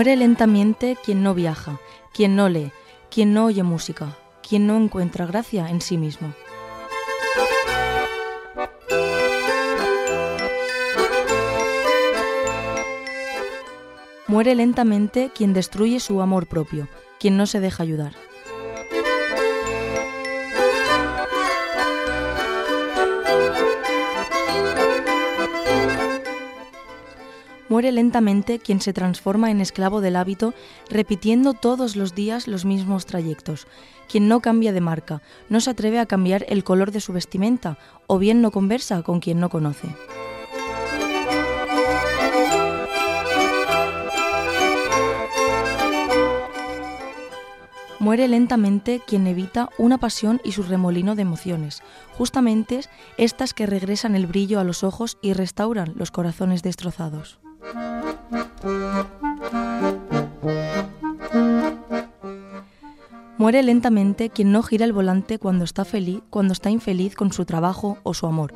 Muere lentamente quien no viaja, quien no lee, quien no oye música, quien no encuentra gracia en sí mismo. Muere lentamente quien destruye su amor propio, quien no se deja ayudar. Muere lentamente quien se transforma en esclavo del hábito, repitiendo todos los días los mismos trayectos, quien no cambia de marca, no se atreve a cambiar el color de su vestimenta, o bien no conversa con quien no conoce. Muere lentamente quien evita una pasión y su remolino de emociones, justamente estas que regresan el brillo a los ojos y restauran los corazones destrozados. Muere lentamente quien no gira el volante cuando está feliz, cuando está infeliz con su trabajo o su amor,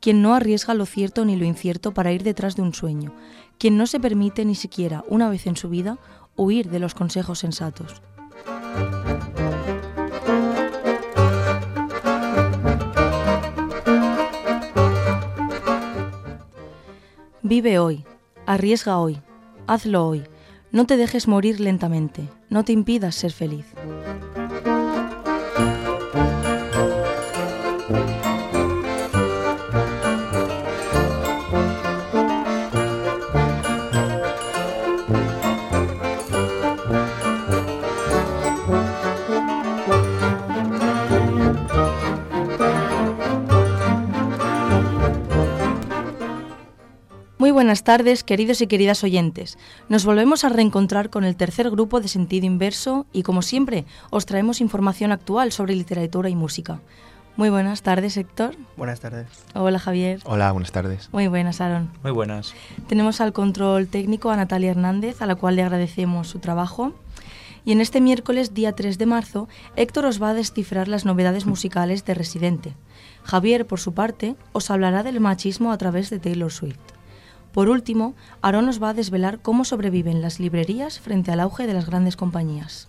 quien no arriesga lo cierto ni lo incierto para ir detrás de un sueño, quien no se permite ni siquiera una vez en su vida huir de los consejos sensatos. Vive hoy, arriesga hoy, hazlo hoy, no te dejes morir lentamente, no te impidas ser feliz. Tardes, queridos y queridas oyentes. Nos volvemos a reencontrar con el tercer grupo de Sentido Inverso y, como siempre, os traemos información actual sobre literatura y música. Muy buenas tardes, Héctor. Buenas tardes. Hola, Javier. Hola, buenas tardes. Muy buenas, Aaron. Muy buenas. Tenemos al control técnico a Natalia Hernández, a la cual le agradecemos su trabajo. Y en este miércoles, día 3 de marzo, Héctor os va a descifrar las novedades musicales de Residente. Javier, por su parte, os hablará del machismo a través de Taylor Swift. Por último, Aaron nos va a desvelar cómo sobreviven las librerías frente al auge de las grandes compañías.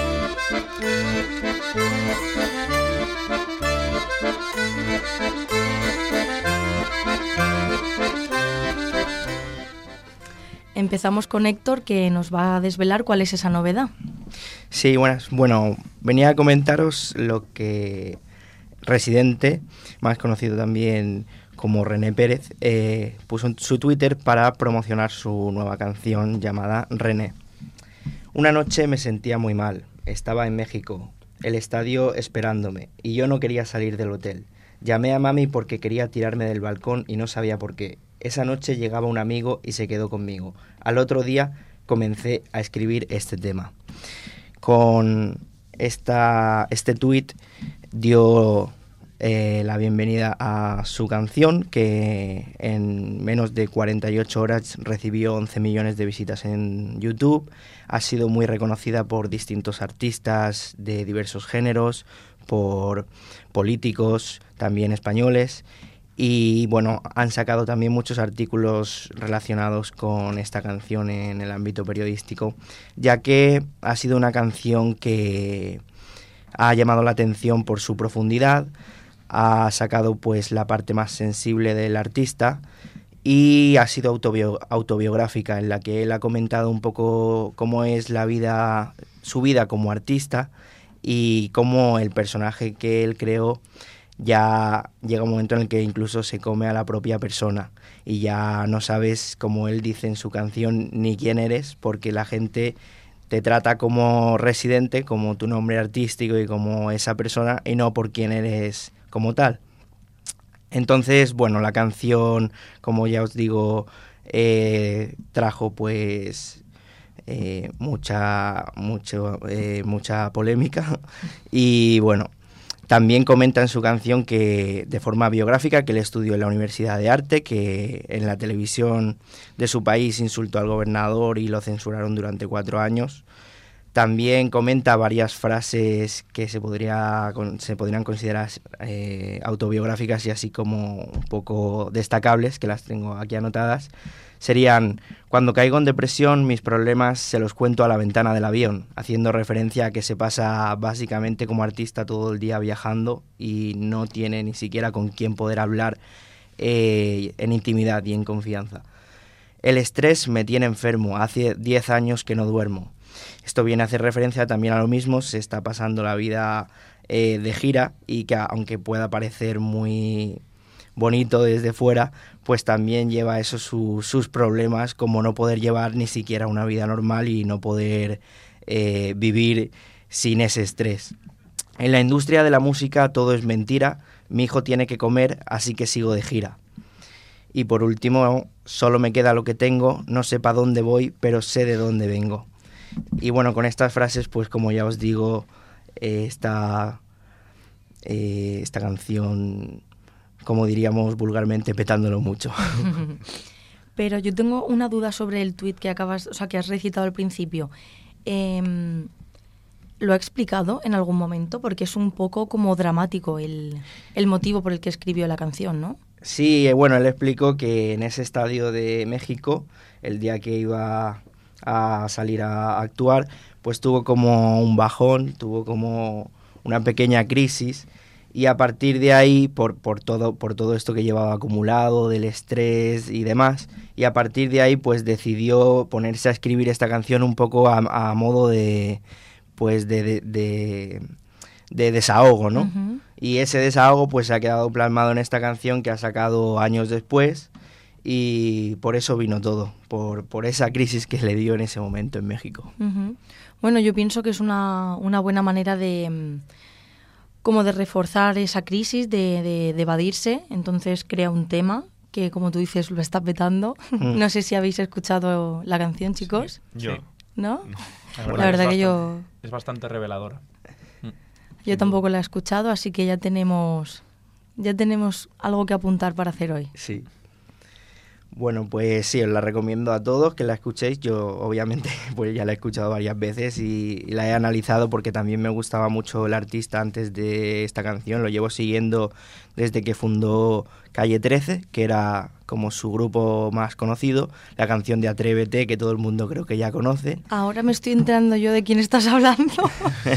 Empezamos con Héctor, que nos va a desvelar cuál es esa novedad. Sí, buenas. Bueno, venía a comentaros lo que Residente, más conocido también como René Pérez, eh, puso en su Twitter para promocionar su nueva canción llamada René. Una noche me sentía muy mal. Estaba en México, el estadio esperándome, y yo no quería salir del hotel. Llamé a mami porque quería tirarme del balcón y no sabía por qué. Esa noche llegaba un amigo y se quedó conmigo. Al otro día comencé a escribir este tema. Con esta, este tuit dio eh, la bienvenida a su canción que en menos de 48 horas recibió 11 millones de visitas en YouTube. Ha sido muy reconocida por distintos artistas de diversos géneros, por políticos también españoles y bueno, han sacado también muchos artículos relacionados con esta canción en el ámbito periodístico, ya que ha sido una canción que ha llamado la atención por su profundidad, ha sacado pues la parte más sensible del artista y ha sido autobiográfica en la que él ha comentado un poco cómo es la vida, su vida como artista y cómo el personaje que él creó ya llega un momento en el que incluso se come a la propia persona y ya no sabes, como él dice en su canción, ni quién eres, porque la gente te trata como residente, como tu nombre artístico y como esa persona, y no por quién eres como tal. Entonces, bueno, la canción, como ya os digo, eh, trajo pues eh, mucha, eh, mucha polémica y bueno, también comenta en su canción que de forma biográfica que él estudió en la Universidad de Arte, que en la televisión de su país insultó al gobernador y lo censuraron durante cuatro años. También comenta varias frases que se, podría, se podrían considerar eh, autobiográficas y así como un poco destacables, que las tengo aquí anotadas serían, cuando caigo en depresión mis problemas se los cuento a la ventana del avión, haciendo referencia a que se pasa básicamente como artista todo el día viajando y no tiene ni siquiera con quién poder hablar eh, en intimidad y en confianza. El estrés me tiene enfermo, hace 10 años que no duermo. Esto viene a hacer referencia también a lo mismo, se está pasando la vida eh, de gira y que aunque pueda parecer muy bonito desde fuera, pues también lleva eso sus problemas, como no poder llevar ni siquiera una vida normal y no poder eh, vivir sin ese estrés. En la industria de la música todo es mentira, mi hijo tiene que comer, así que sigo de gira. Y por último, solo me queda lo que tengo, no sé para dónde voy, pero sé de dónde vengo. Y bueno, con estas frases, pues como ya os digo, eh, esta, eh, esta canción como diríamos vulgarmente, petándolo mucho. Pero yo tengo una duda sobre el tuit que acabas, o sea, que has recitado al principio. Em, ¿Lo ha explicado en algún momento? Porque es un poco como dramático el, el motivo por el que escribió la canción, ¿no? Sí, eh, bueno, él explicó que en ese estadio de México, el día que iba a salir a actuar, pues tuvo como un bajón, tuvo como una pequeña crisis y a partir de ahí, por, por, todo, por todo esto que llevaba acumulado, del estrés y demás, y a partir de ahí pues decidió ponerse a escribir esta canción un poco a, modo de, pues de, de, desahogo, ¿no? Y ese desahogo pues se ha quedado plasmado en esta canción que ha sacado años después y por eso vino todo, por, por esa crisis que le dio en ese momento en México. Bueno, yo pienso que es una, una buena manera de como de reforzar esa crisis, de, de, evadirse. Entonces crea un tema que, como tú dices, lo está petando. Mm. no sé si habéis escuchado la canción, chicos. Yo. ¿No? La verdad, que yo... Es bastante reveladora. Mm. Yo tampoco la he escuchado, así que ya tenemos, ya tenemos algo que apuntar para hacer hoy. Sí. Bueno, pues sí, os la recomiendo a todos que la escuchéis. Yo obviamente pues ya la he escuchado varias veces y, la he analizado porque también me gustaba mucho el artista antes de esta canción. Lo llevo siguiendo desde que fundó Calle 13, que era como su grupo más conocido, la canción de Atrévete, que todo el mundo creo que ya conoce. Ahora me estoy enterando yo de quién estás hablando.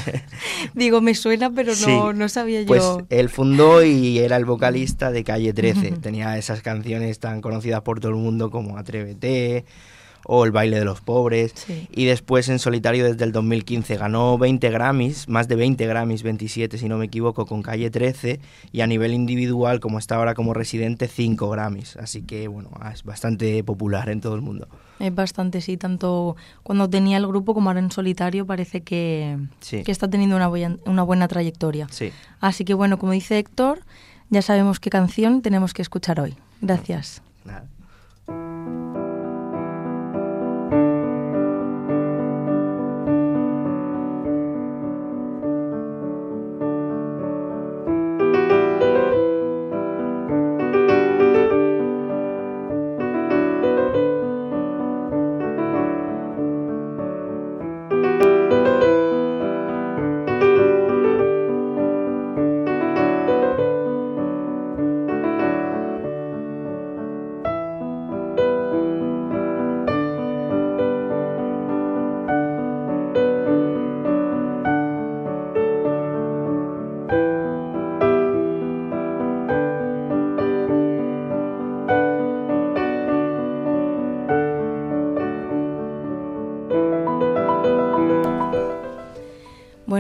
Digo, me suena, pero no, no sabía yo. Pues él fundó y era el vocalista de Calle 13. Tenía esas canciones tan conocidas por todo el mundo como Atrévete, o El baile de los pobres. Y después en solitario desde el 2015 ganó 20 Grammys, más de 20 Grammys, 27 si no me equivoco, con Calle 13. Y a nivel individual, como está ahora como residente, 5 Grammys. Así que bueno, es bastante popular en todo el mundo. Es bastante, sí, tanto cuando tenía el grupo como ahora en solitario parece que, que está teniendo una, buena, una buena trayectoria. Sí. Así que bueno, como dice Héctor, ya sabemos qué canción tenemos que escuchar hoy. Gracias. Nada.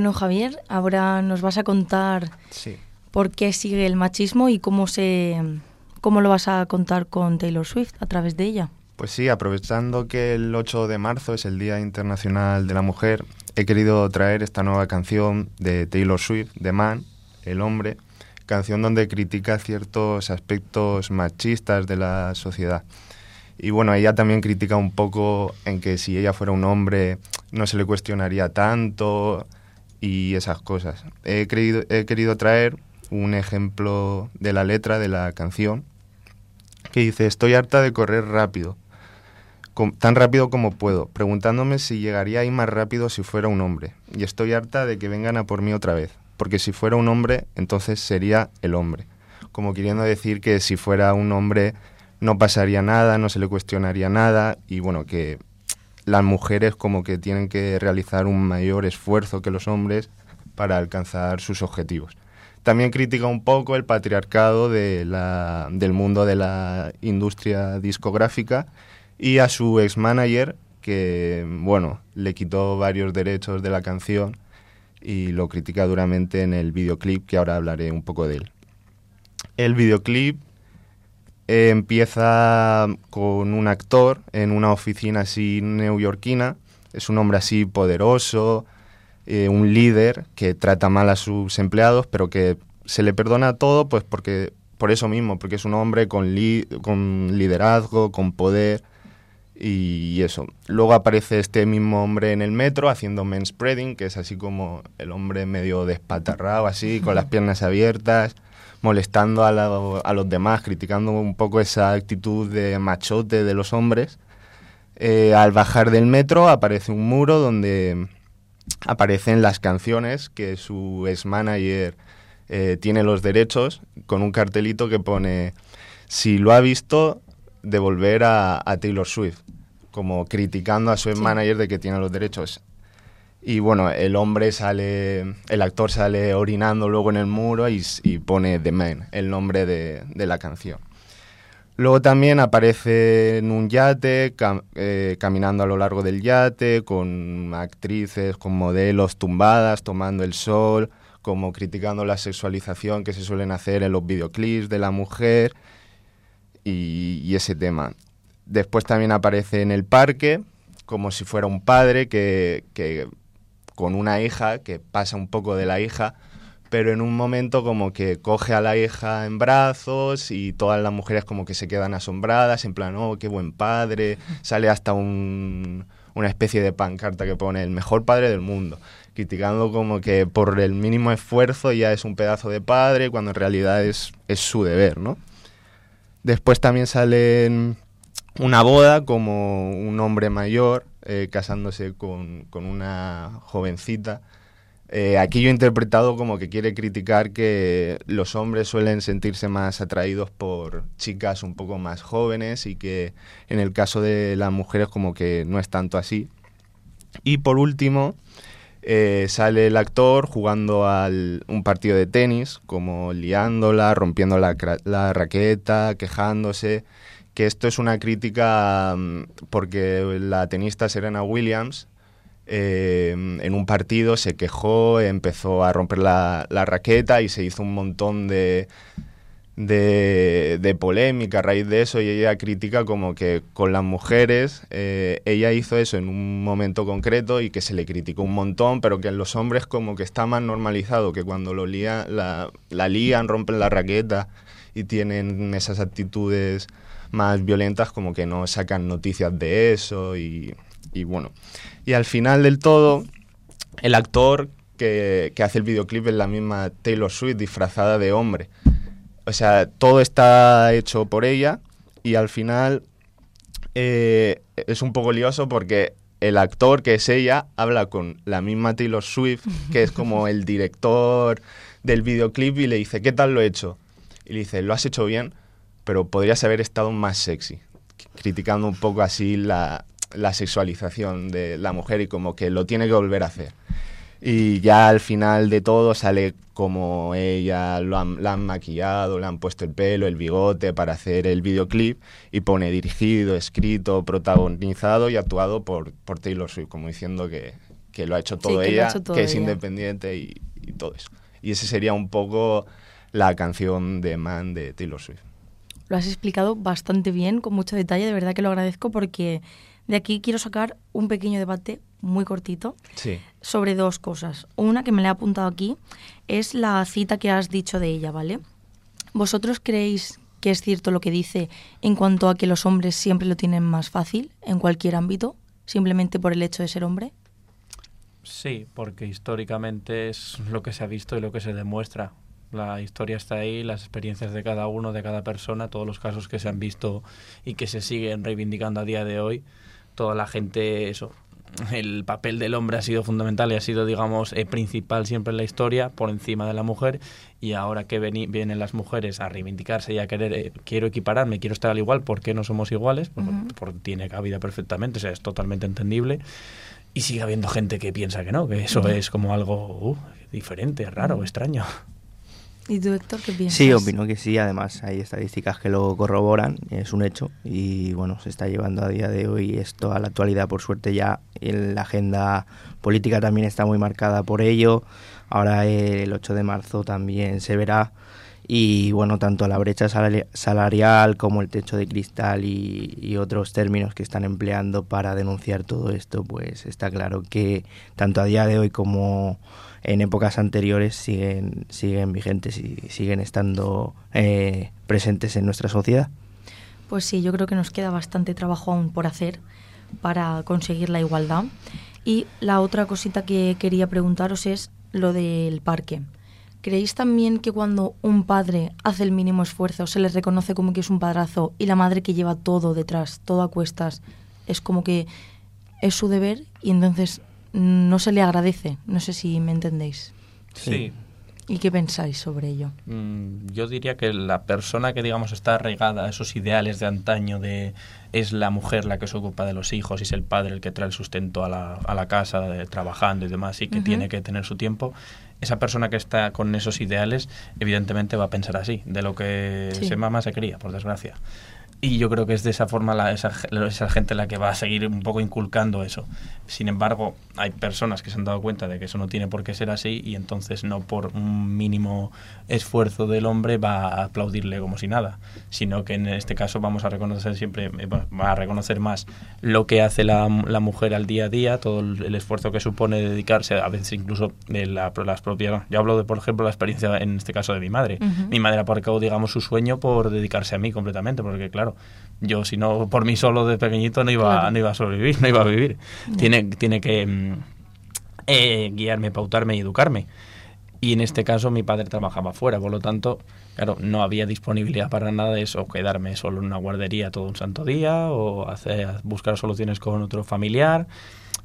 Bueno, Javier, ahora nos vas a contar Sí. por qué sigue el machismo y cómo se cómo lo vas a contar con Taylor Swift a través de ella. Pues sí, aprovechando que el 8 de marzo es el Día Internacional de la Mujer, he querido traer esta nueva canción de Taylor Swift, The Man, El Hombre, canción donde critica ciertos aspectos machistas de la sociedad. Y bueno, ella también critica un poco en que si ella fuera un hombre no se le cuestionaría tanto y esas cosas. He, querido, he querido traer un ejemplo de la letra de la canción que dice, estoy harta de correr rápido, tan rápido como puedo, preguntándome si llegaría ahí más rápido si fuera un hombre. Y estoy harta de que vengan a por mí otra vez, porque si fuera un hombre, entonces sería el hombre. Como queriendo decir que si fuera un hombre no pasaría nada, no se le cuestionaría nada, y bueno, que las mujeres como que tienen que realizar un mayor esfuerzo que los hombres para alcanzar sus objetivos. También critica un poco el patriarcado de la- del mundo de la industria discográfica y a su ex manager que, bueno, le quitó varios derechos de la canción y lo critica duramente en el videoclip que ahora hablaré un poco de él. El videoclip eh, empieza con un actor en una oficina así neoyorquina, es un hombre así poderoso, eh, un líder que trata mal a sus empleados, pero que se le perdona todo, pues porque por eso mismo, porque es un hombre con, li- con liderazgo, con poder y eso. Luego aparece este mismo hombre en el metro haciendo spreading, que es así como el hombre medio despatarrado, así, con las piernas abiertas, molestando a, la- a los demás, criticando un poco esa actitud de machote de los hombres. Eh, al bajar del metro aparece un muro donde aparecen las canciones que su ex manager eh, tiene los derechos con un cartelito que pone si lo ha visto devolver a, a Taylor Swift como criticando a su ex manager de que tiene los derechos y bueno el hombre sale el actor sale orinando luego en el muro y, y pone The Man el nombre de, la canción Luego también aparece en un yate, eh, caminando a lo largo del yate, con actrices, con modelos tumbadas, tomando el sol, como criticando la sexualización que se suelen hacer en los videoclips de la mujer y, y ese tema. Después también aparece en el parque, como si fuera un padre que, que con una hija, que pasa un poco de la hija, pero en un momento como que coge a la hija en brazos y todas las mujeres como que se quedan asombradas, en plan, oh, qué buen padre, sale hasta un- una especie de pancarta que pone el mejor padre del mundo, criticando como que por el mínimo esfuerzo ya es un pedazo de padre, cuando en realidad es, es su deber, ¿no? Después también sale una boda como un hombre mayor eh, casándose con, con una jovencita. Eh, aquí yo he interpretado como que quiere criticar que los hombres suelen sentirse más atraídos por chicas un poco más jóvenes y que en el caso de las mujeres como que no es tanto así. Y por último, eh, sale el actor jugando al, un partido de tenis, como liándola, rompiendo la, la raqueta, quejándose, que esto es una crítica mm, porque la tenista Serena Williams eh, en un partido se quejó, empezó a romper la, la raqueta y se hizo un montón de, de, de polémica a raíz de eso y ella critica como que con las mujeres eh, ella hizo eso en un momento concreto y que se le criticó un montón, pero que en los hombres como que está más normalizado, que cuando lo lía, la, la lían, rompen la raqueta y tienen esas actitudes más violentas como que no sacan noticias de eso y, bueno. Y al final del todo, el actor que, que hace el videoclip es la misma Taylor Swift disfrazada de hombre. O sea, todo está hecho por ella y al final eh, es un poco lioso porque el actor que es ella habla con la misma Taylor Swift, que es como el director del videoclip y le dice, ¿qué tal lo he hecho? Y le dice, lo has hecho bien, pero podrías haber estado más sexy, criticando un poco así la, la sexualización de la mujer y como que lo tiene que volver a hacer. Y ya al final de todo sale como ella lo han, la han maquillado, le han puesto el pelo, el bigote para hacer el videoclip y pone dirigido, escrito, protagonizado y actuado por, por Taylor Swift, como diciendo que, que lo ha hecho todo ella, que, es independiente y, todo eso. Y ese sería un poco la canción de Man de Taylor Swift. Lo has explicado bastante bien, con mucho detalle, de verdad que lo agradezco porque de aquí quiero sacar un pequeño debate muy cortito sobre dos cosas. Una que me le he apuntado aquí es la cita que has dicho de ella, ¿vale? ¿Vosotros creéis que es cierto lo que dice en cuanto a que los hombres siempre lo tienen más fácil en cualquier ámbito, simplemente por el hecho de ser hombre? Sí, porque históricamente es lo que se ha visto y lo que se demuestra. La historia está ahí, las experiencias de cada uno, de cada persona, todos los casos que se han visto y que se siguen reivindicando a día de hoy. Toda la gente, eso, el papel del hombre ha sido fundamental y ha sido, digamos, eh, principal siempre en la historia, por encima de la mujer. Y ahora que vienen las mujeres a reivindicarse y a querer, eh, quiero equipararme, quiero estar al igual, ¿por qué no somos iguales? Porque tiene cabida perfectamente, o sea, es totalmente entendible. Y sigue habiendo gente que piensa que no, que eso es como algo uh, diferente, raro, extraño. ¿Y tú, Héctor, qué piensas? Sí, opino que sí. Además, hay estadísticas que lo corroboran, es un hecho. Y bueno, se está llevando a día de hoy esto a la actualidad, por suerte, ya. la agenda política también está muy marcada por ello. Ahora, el 8 de marzo también se verá. Y bueno, tanto la brecha salarial como el techo de cristal y, y otros términos que están empleando para denunciar todo esto, pues está claro que tanto a día de hoy como en épocas anteriores siguen, siguen vigentes y siguen estando eh, presentes en nuestra sociedad. Pues sí, yo creo que nos queda bastante trabajo aún por hacer para conseguir la igualdad. Y la otra cosita que quería preguntaros es lo del parque. ¿Creéis también que cuando un padre hace el mínimo esfuerzo se le reconoce como que es un padrazo y la madre que lleva todo detrás, todo a cuestas, es como que es su deber y entonces no se le agradece. No sé si me entendéis. Sí. ¿Y qué pensáis sobre ello? Mm, yo diría que la persona que, digamos, está arraigada a esos ideales de antaño de es la mujer la que se ocupa de los hijos y es el padre el que trae el sustento a la, a la casa, de, trabajando y demás, y que tiene que tener su tiempo, esa persona que está con esos ideales, evidentemente va a pensar así, de lo que se mama se cría, por desgracia. Y yo creo que es de esa forma la, esa, esa, gente la que va a seguir un poco inculcando eso. Sin embargo, hay personas que se han dado cuenta de que eso no tiene por qué ser así y entonces no por un mínimo esfuerzo del hombre va a aplaudirle como si nada, sino que en este caso vamos a reconocer siempre, eh, va a reconocer más lo que hace la, la mujer al día a día, todo el, esfuerzo que supone dedicarse, a veces incluso de la, las propias... Yo hablo de, por ejemplo, la experiencia en este caso de mi madre. Mi madre ha aparcado, digamos, su sueño por dedicarse a mí completamente, porque claro, yo si no por mí solo de pequeñito no iba, no iba a sobrevivir, no iba a vivir. Tiene, tiene que mm, eh, guiarme, pautarme y educarme. Y en este caso mi padre trabajaba fuera, por lo tanto, claro, no había disponibilidad para nada de eso, quedarme solo en una guardería todo un santo día o hacer, buscar soluciones con otro familiar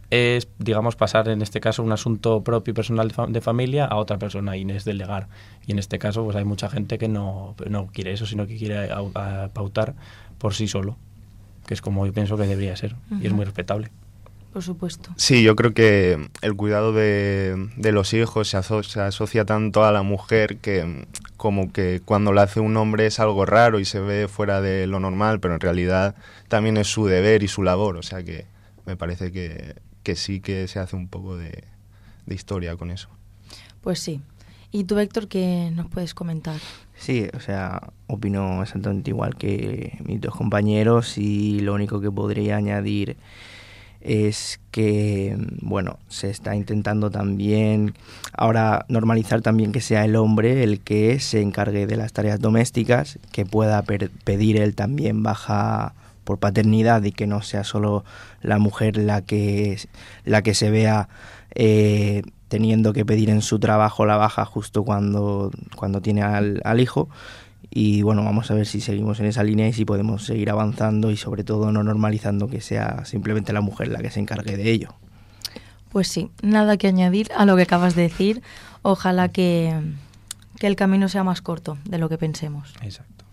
es, digamos, pasar en este caso un asunto propio y personal de, familia a otra persona y es delegar. Y en este caso, pues hay mucha gente que no, no quiere eso, sino que quiere pautar por sí solo, que es como yo pienso que debería ser y es muy respetable. Por supuesto. Sí, yo creo que el cuidado de, de los hijos se, se, asocia tanto a la mujer que como que cuando lo hace un hombre es algo raro y se ve fuera de lo normal, pero en realidad también es su deber y su labor. O sea que me parece que que sí que se hace un poco de, historia con eso. Pues sí. ¿Y tú, Héctor, qué nos puedes comentar? Sí, o sea, opino exactamente igual que mis dos compañeros y lo único que podría añadir es que, bueno, se está intentando también ahora normalizar también que sea el hombre el que se encargue de las tareas domésticas, que pueda pedir él también baja por paternidad y que no sea solo la mujer la que, la que se vea eh, teniendo que pedir en su trabajo la baja justo cuando, cuando tiene al, al hijo. Y bueno, vamos a ver si seguimos en esa línea y si podemos seguir avanzando y sobre todo no normalizando que sea simplemente la mujer la que se encargue de ello. Pues sí, nada que añadir a lo que acabas de decir. Ojalá que, que el camino sea más corto de lo que pensemos. Exacto.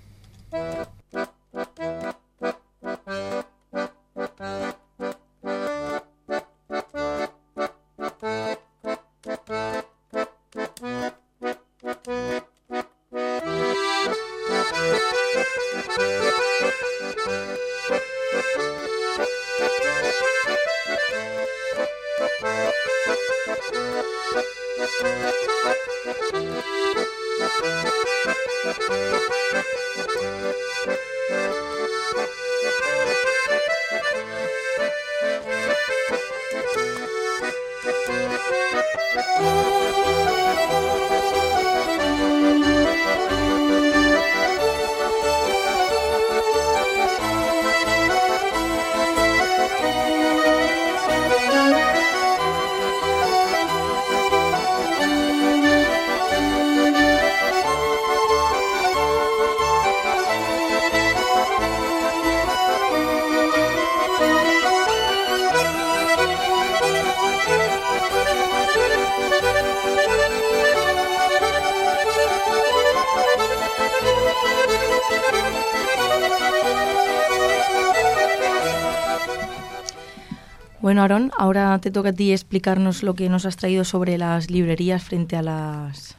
Bueno, Aaron, ahora te toca a ti explicarnos lo que nos has traído sobre las librerías frente a las...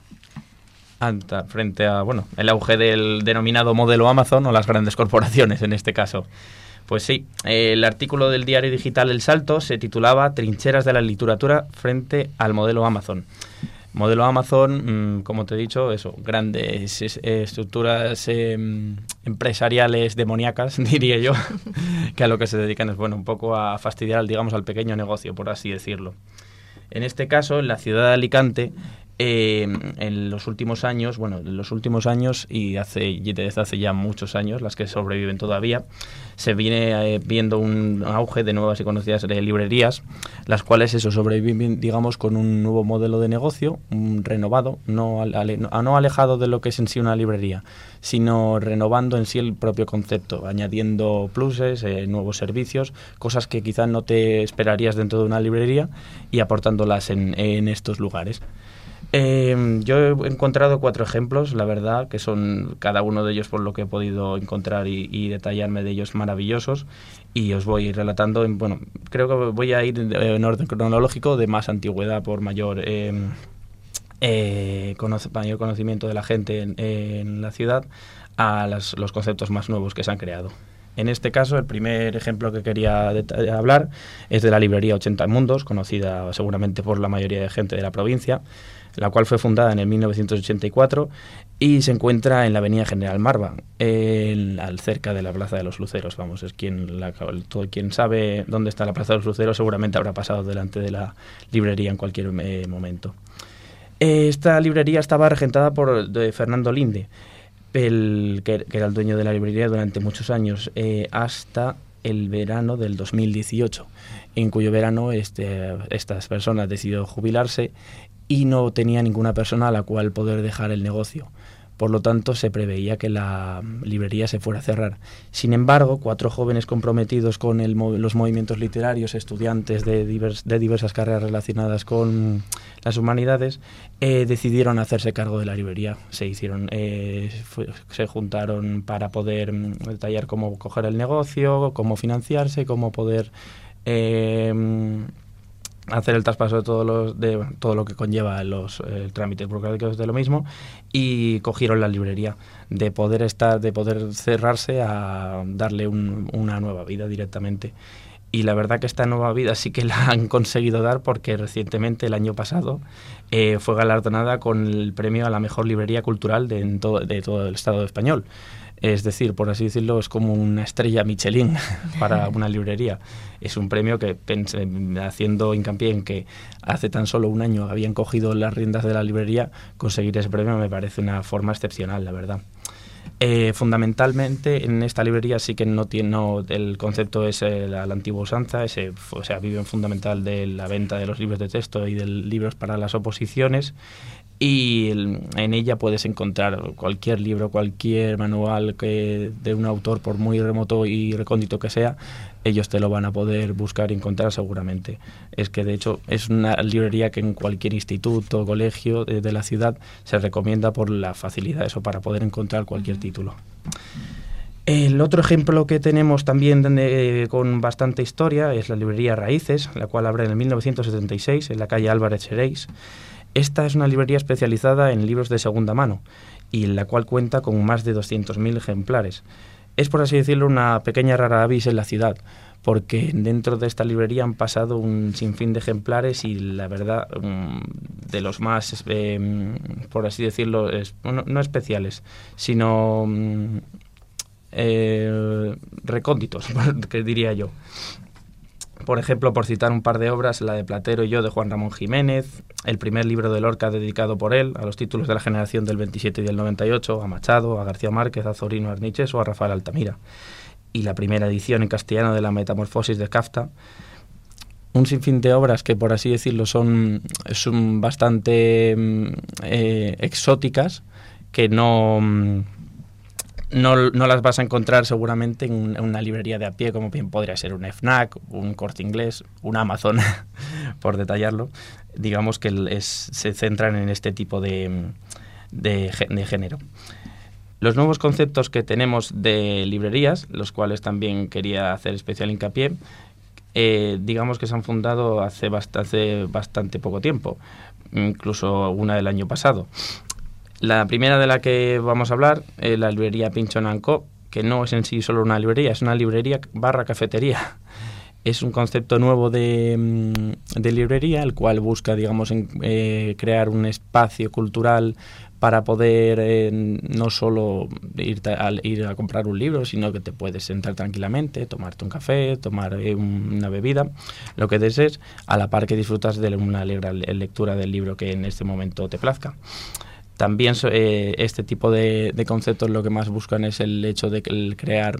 Frente a, bueno, el auge del denominado modelo Amazon o las grandes corporaciones en este caso. Pues sí, el artículo del diario digital El Salto se titulaba Trincheras de la literatura frente al modelo Amazon. Modelo Amazon, mm, como te he dicho, eso, grandes es- estructuras em, empresariales demoníacas, diría yo, que a lo que se dedican es, bueno, un poco a fastidiar, digamos, al pequeño negocio, por así decirlo. En este caso, en la ciudad de Alicante, eh, en los últimos años, bueno, en los últimos años y hace, desde hace ya muchos años, las que sobreviven todavía, se viene eh, viendo un auge de nuevas y conocidas eh, librerías, las cuales eso sobreviven, digamos, con un nuevo modelo de negocio, renovado, no, al- ale- no alejado de lo que es en sí una librería, sino renovando en sí el propio concepto, añadiendo pluses, eh, nuevos servicios, cosas que quizás no te esperarías dentro de una librería y aportándolas en estos lugares. Eh, yo he encontrado cuatro ejemplos, la verdad, que son cada uno de ellos por lo que he podido encontrar y, detallarme de ellos maravillosos. Y os voy relatando, en, bueno, creo que voy a ir en orden cronológico de más antigüedad por mayor, eh, eh, conoce- mayor conocimiento de la gente en, en la ciudad a las- los conceptos más nuevos que se han creado. En este caso, el primer ejemplo que quería hablar es de la librería 80 Mundos, conocida seguramente por la mayoría de gente de la provincia, la cual fue fundada en el 1984 y se encuentra en la avenida General Marva, en- al cerca de la Plaza de los Luceros. Vamos, es quien, la, todo quien sabe dónde está la Plaza de los Luceros seguramente habrá pasado delante de la librería en cualquier eh, momento. Eh, Esta librería estaba regentada por Fernando Linde, el, que, era el dueño de la librería durante muchos años, eh, hasta el verano del 2018, en cuyo verano este, estas personas decidieron jubilarse y no tenía ninguna persona a la cual poder dejar el negocio. Por lo tanto, se preveía que la librería se fuera a cerrar. Sin embargo, cuatro jóvenes comprometidos con el los movimientos literarios, estudiantes de, divers- de diversas carreras relacionadas con las humanidades, eh, decidieron hacerse cargo de la librería. Se hicieron, eh, se juntaron para poder mm, detallar cómo coger el negocio, cómo financiarse, cómo poder eh, hacer el traspaso de todo, los, de todo lo que conlleva los eh, trámites burocráticos de lo mismo y cogieron la librería de poder estar de poder cerrarse a darle un- una nueva vida directamente. Y la verdad que esta nueva vida sí que la han conseguido dar porque recientemente el año pasado eh, fue galardonada con el premio a la mejor librería cultural de, en todo, de todo el Estado español es decir, por así decirlo, es como una estrella Michelin para una librería. Es un premio que, pensé, haciendo hincapié en que hace tan solo un año habían cogido las riendas de la librería, conseguir ese premio me parece una forma excepcional, la verdad. Eh, fundamentalmente en esta librería sí que no tiene no, el concepto es eh, la, la antigua usanza, ese, o sea, viven fundamental de la venta de los libros de texto y de libros para las oposiciones y en ella puedes encontrar cualquier libro, cualquier manual que de un autor, por muy remoto y recóndito que sea, ellos te lo van a poder buscar y encontrar seguramente. Es que de hecho es una librería que en cualquier instituto o colegio de, de la ciudad se recomienda por la facilidad eso para poder encontrar cualquier título. El otro ejemplo que tenemos también de- con bastante historia es la librería Raíces, la cual abre en el 1976 en la calle Álvarez Xeréis. Esta es una librería especializada en libros de segunda mano y la cual cuenta con más de 200.000 ejemplares. Es, por así decirlo, una pequeña rara avis en la ciudad, porque dentro de esta librería han pasado un sinfín de ejemplares y la verdad mm, de los más, eh, por así decirlo, no, especiales, sino mm, eh, recónditos, que diría yo. Por ejemplo, por citar un par de obras, la de Platero y yo de Juan Ramón Jiménez, el primer libro de Lorca dedicado por él a los títulos de la generación del 27 y del 98, a Machado, a García Márquez, a Zorino Arniches o a Rafael Altamira, y la primera edición en castellano de la Metamorfosis de Kafta, un sinfín de obras que, por así decirlo, son, son bastante mm, eh, exóticas, que no mm, no, no, las vas a encontrar seguramente en, una librería de a pie, como bien podría ser un FNAC, un corte inglés, un Amazon, por detallarlo. Digamos que se centran en este tipo de, de, género. Los nuevos conceptos que tenemos de librerías, los cuales también quería hacer especial hincapié, eh, digamos que se han fundado hace, hace bastante poco tiempo, incluso una del año pasado. La primera de la que vamos a hablar es la librería Pinchon Co., que no es en sí solo una librería, es una librería barra cafetería. Es un concepto nuevo de, mm, librería, el cual busca, digamos, eh, crear un espacio cultural para poder eh, no solo ir a, ir a comprar un libro, sino que te puedes sentar tranquilamente, tomarte un café, tomar eh, una bebida, lo que desees, a la par que disfrutas de una lectura del libro que en este momento te plazca. También eh, este tipo de, conceptos lo que más buscan es el hecho de crear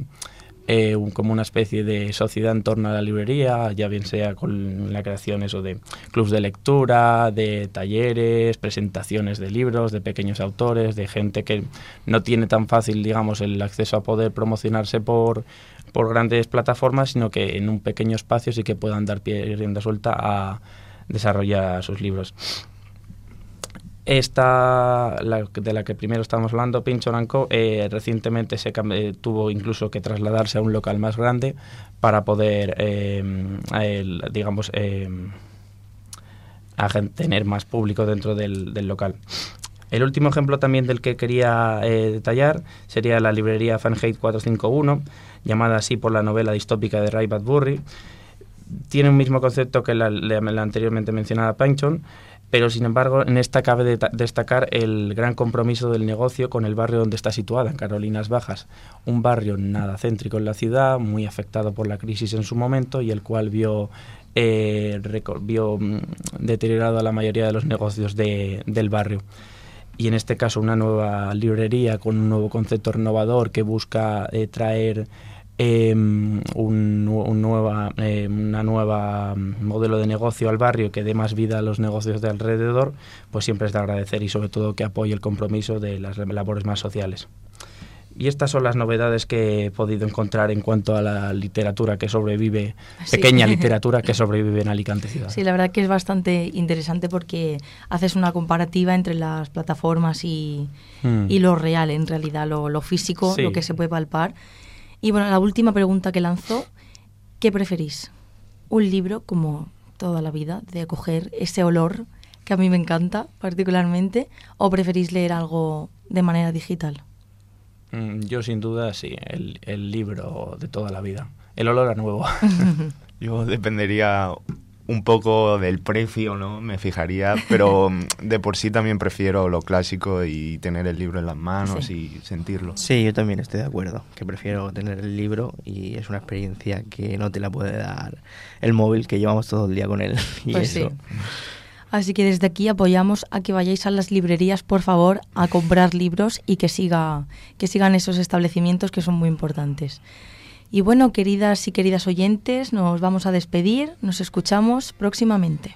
eh, como una especie de sociedad en torno a la librería, ya bien sea con la creación de clubs de lectura, de talleres, presentaciones de libros, de pequeños autores, de gente que no tiene tan fácil, digamos, el acceso a poder promocionarse por, por grandes plataformas, sino que en un pequeño espacio sí que puedan dar pie y rienda suelta a desarrollar sus libros. Esta, de la que primero estamos hablando, Pincho eh, recientemente se eh, tuvo incluso que trasladarse a un local más grande para poder, eh, digamos, eh, tener más público dentro del, local. El último ejemplo también del que quería detallar sería la librería Fahrenheit 451, llamada así por la novela distópica de Ray Bradbury. Tiene un mismo concepto que la, la anteriormente mencionada Pinchon, pero sin embargo en esta cabe destacar el gran compromiso del negocio con el barrio donde está situada, en Carolinas Bajas, un barrio nada céntrico en la ciudad, muy afectado por la crisis en su momento y el cual vio, eh, vio mm, deteriorado a la mayoría de los negocios del barrio. Y en este caso una nueva librería con un nuevo concepto renovador que busca eh, traer eh, un, nueva, eh, una nueva modelo de negocio al barrio que dé más vida a los negocios de alrededor, pues siempre es de agradecer y sobre todo que apoye el compromiso de las labores más sociales. Y estas son las novedades que he podido encontrar en cuanto a la literatura que sobrevive, pequeña literatura que sobrevive en Alicante Ciudad. Sí, la verdad que es bastante interesante porque haces una comparativa entre las plataformas y, hmm. y lo real, en realidad, lo, lo físico, lo que se puede palpar. Y bueno, la última pregunta que lanzó, ¿qué preferís? ¿Un libro, como toda la vida, de coger ese olor que a mí me encanta particularmente, o preferís leer algo de manera digital? Mm, yo sin duda sí, el, el libro de toda la vida. El olor a nuevo. Yo dependería un poco del precio, ¿no? Me fijaría, pero de por sí también prefiero lo clásico y tener el libro en las manos y sentirlo. Sí, yo también estoy de acuerdo, que prefiero tener el libro y es una experiencia que no te la puede dar el móvil que llevamos todo el día con él y pues eso. Así que desde aquí apoyamos a que vayáis a las librerías, por favor, a comprar libros y que siga que sigan esos establecimientos que son muy importantes. Y bueno, queridas y queridas oyentes, nos vamos a despedir, nos escuchamos próximamente.